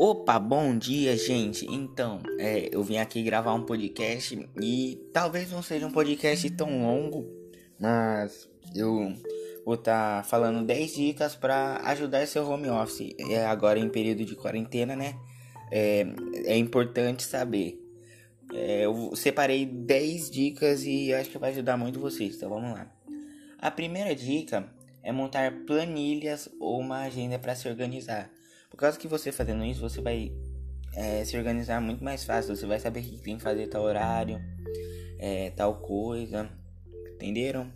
Opa, bom dia, gente. Então, é, eu vim aqui gravar um podcast e talvez não seja um podcast tão longo, mas eu vou estar tá falando 10 dicas para ajudar seu home office. É agora em período de quarentena, né? É, é importante saber. É, eu separei 10 dicas e acho que vai ajudar muito vocês, então vamos lá. A primeira dica é montar planilhas ou uma agenda para se organizar. Por causa que você fazendo isso, você vai é, se organizar muito mais fácil. Você vai saber o que tem que fazer tal horário, é, tal coisa. Entenderam?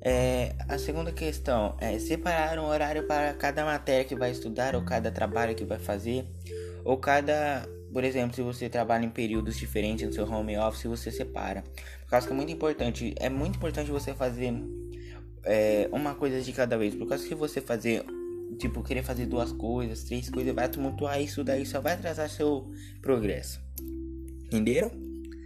É, a segunda questão é separar um horário para cada matéria que vai estudar, ou cada trabalho que vai fazer, ou cada. Por exemplo, se você trabalha em períodos diferentes no seu home office, você separa. Por causa que é muito importante. É muito importante você fazer é, uma coisa de cada vez. Por causa que você fazer tipo, querer fazer duas coisas, três coisas, vai tumultuar isso daí, só vai atrasar seu progresso. Entenderam?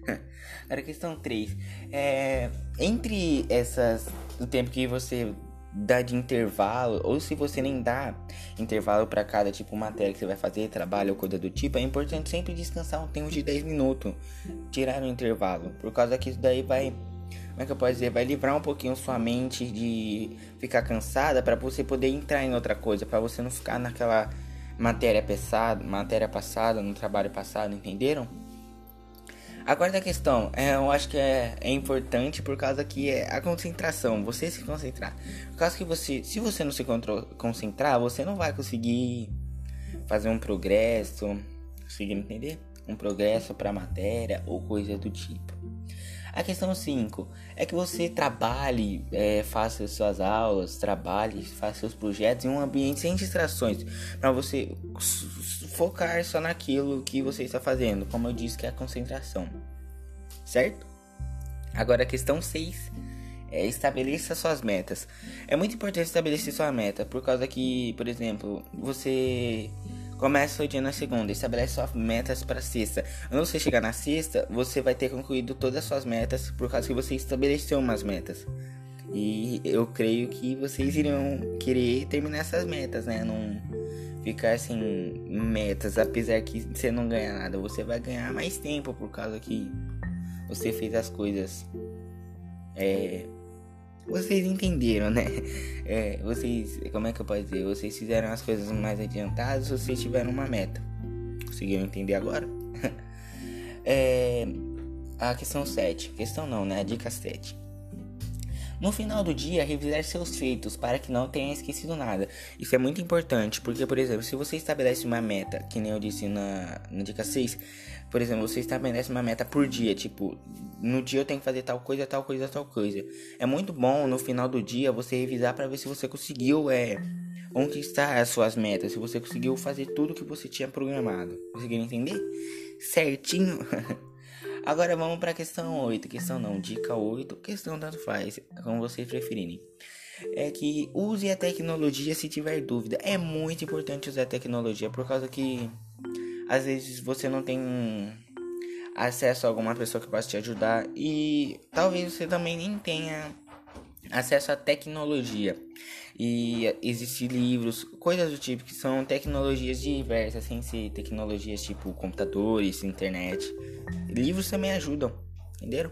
Agora, questão 3. É, entre essas, o tempo que você dá de intervalo, ou se você nem dá intervalo para cada tipo matéria que você vai fazer, trabalho ou coisa do tipo, é importante sempre descansar um tempo de 10 minutos, tirar o intervalo, por causa que isso daí vai como é que eu posso dizer, vai livrar um pouquinho sua mente de ficar cansada para você poder entrar em outra coisa, para você não ficar naquela matéria pesada, matéria passada, no trabalho passado, entenderam? A questão, é, eu acho que é, é importante por causa que é a concentração, você se concentrar. Por causa que você, se você não se concentrar, você não vai conseguir fazer um progresso, conseguir entender? Um progresso para matéria ou coisa do tipo. A questão 5 é que você trabalhe, é, faça suas aulas, trabalhe, faça seus projetos em um ambiente sem distrações, para você focar só naquilo que você está fazendo, como eu disse que é a concentração. Certo? Agora a questão 6 é estabeleça suas metas. É muito importante estabelecer sua meta, por causa que, por exemplo, você Começa o dia na segunda, estabelece suas metas para sexta. Quando você chegar na sexta, você vai ter concluído todas as suas metas por causa que você estabeleceu umas metas. E eu creio que vocês irão querer terminar essas metas, né? Não ficar sem metas, apesar que você não ganha nada, você vai ganhar mais tempo por causa que você fez as coisas é, vocês entenderam, né? É, vocês, como é que eu posso dizer? Vocês fizeram as coisas mais adiantadas, vocês tiveram uma meta. Conseguiram entender agora? é, a questão 7. Questão não, né? A dica 7. No final do dia, revisar seus feitos para que não tenha esquecido nada. Isso é muito importante, porque, por exemplo, se você estabelece uma meta, que nem eu disse na, na dica 6, por exemplo, você estabelece uma meta por dia, tipo, no dia eu tenho que fazer tal coisa, tal coisa, tal coisa. É muito bom no final do dia você revisar para ver se você conseguiu é, conquistar as suas metas, se você conseguiu fazer tudo que você tinha programado. Conseguiram entender? Certinho? Agora vamos para a questão 8. Questão não, dica 8, questão tanto faz, como vocês preferirem. É que use a tecnologia se tiver dúvida. É muito importante usar a tecnologia por causa que às vezes você não tem acesso a alguma pessoa que possa te ajudar e talvez você também nem tenha acesso à tecnologia. E existem livros, coisas do tipo que são tecnologias diversas, sem ser tecnologias tipo computadores, internet. Livros também ajudam, entenderam?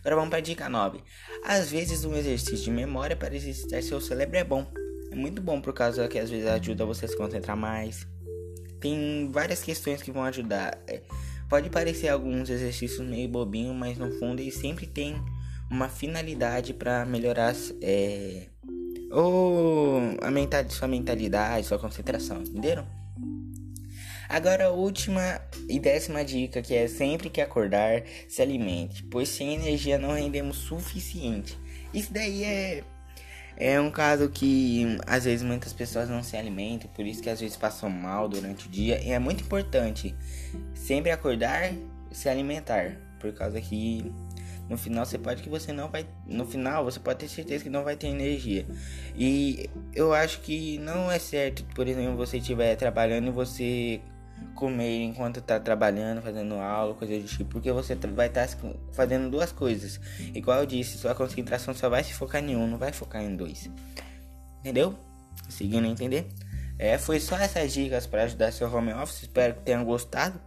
Agora vamos para a dica 9. Às vezes um exercício de memória para exercitar seu cérebro é bom. É muito bom por causa que às vezes ajuda você a se concentrar mais. Tem várias questões que vão ajudar. É, pode parecer alguns exercícios meio bobinho, mas no fundo eles sempre têm uma finalidade para melhorar é, ou mental, sua mentalidade, sua concentração, entenderam? Agora a última e décima dica que é sempre que acordar, se alimente, pois sem energia não rendemos suficiente. Isso daí é é um caso que às vezes muitas pessoas não se alimentam, por isso que às vezes passam mal durante o dia. E é muito importante sempre acordar, se alimentar, por causa que no final você pode que você não vai. No final você pode ter certeza que não vai ter energia. E eu acho que não é certo, por exemplo, você estiver trabalhando e você comer enquanto tá trabalhando, fazendo aula, coisa do tipo, porque você vai estar tá fazendo duas coisas. Igual eu disse, sua concentração só vai se focar em um, não vai focar em dois. Entendeu? Seguindo a entender? É, foi só essas dicas para ajudar seu home office. Espero que tenham gostado.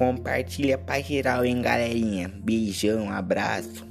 Compartilha pra geral, hein, galerinha. Beijão, abraço.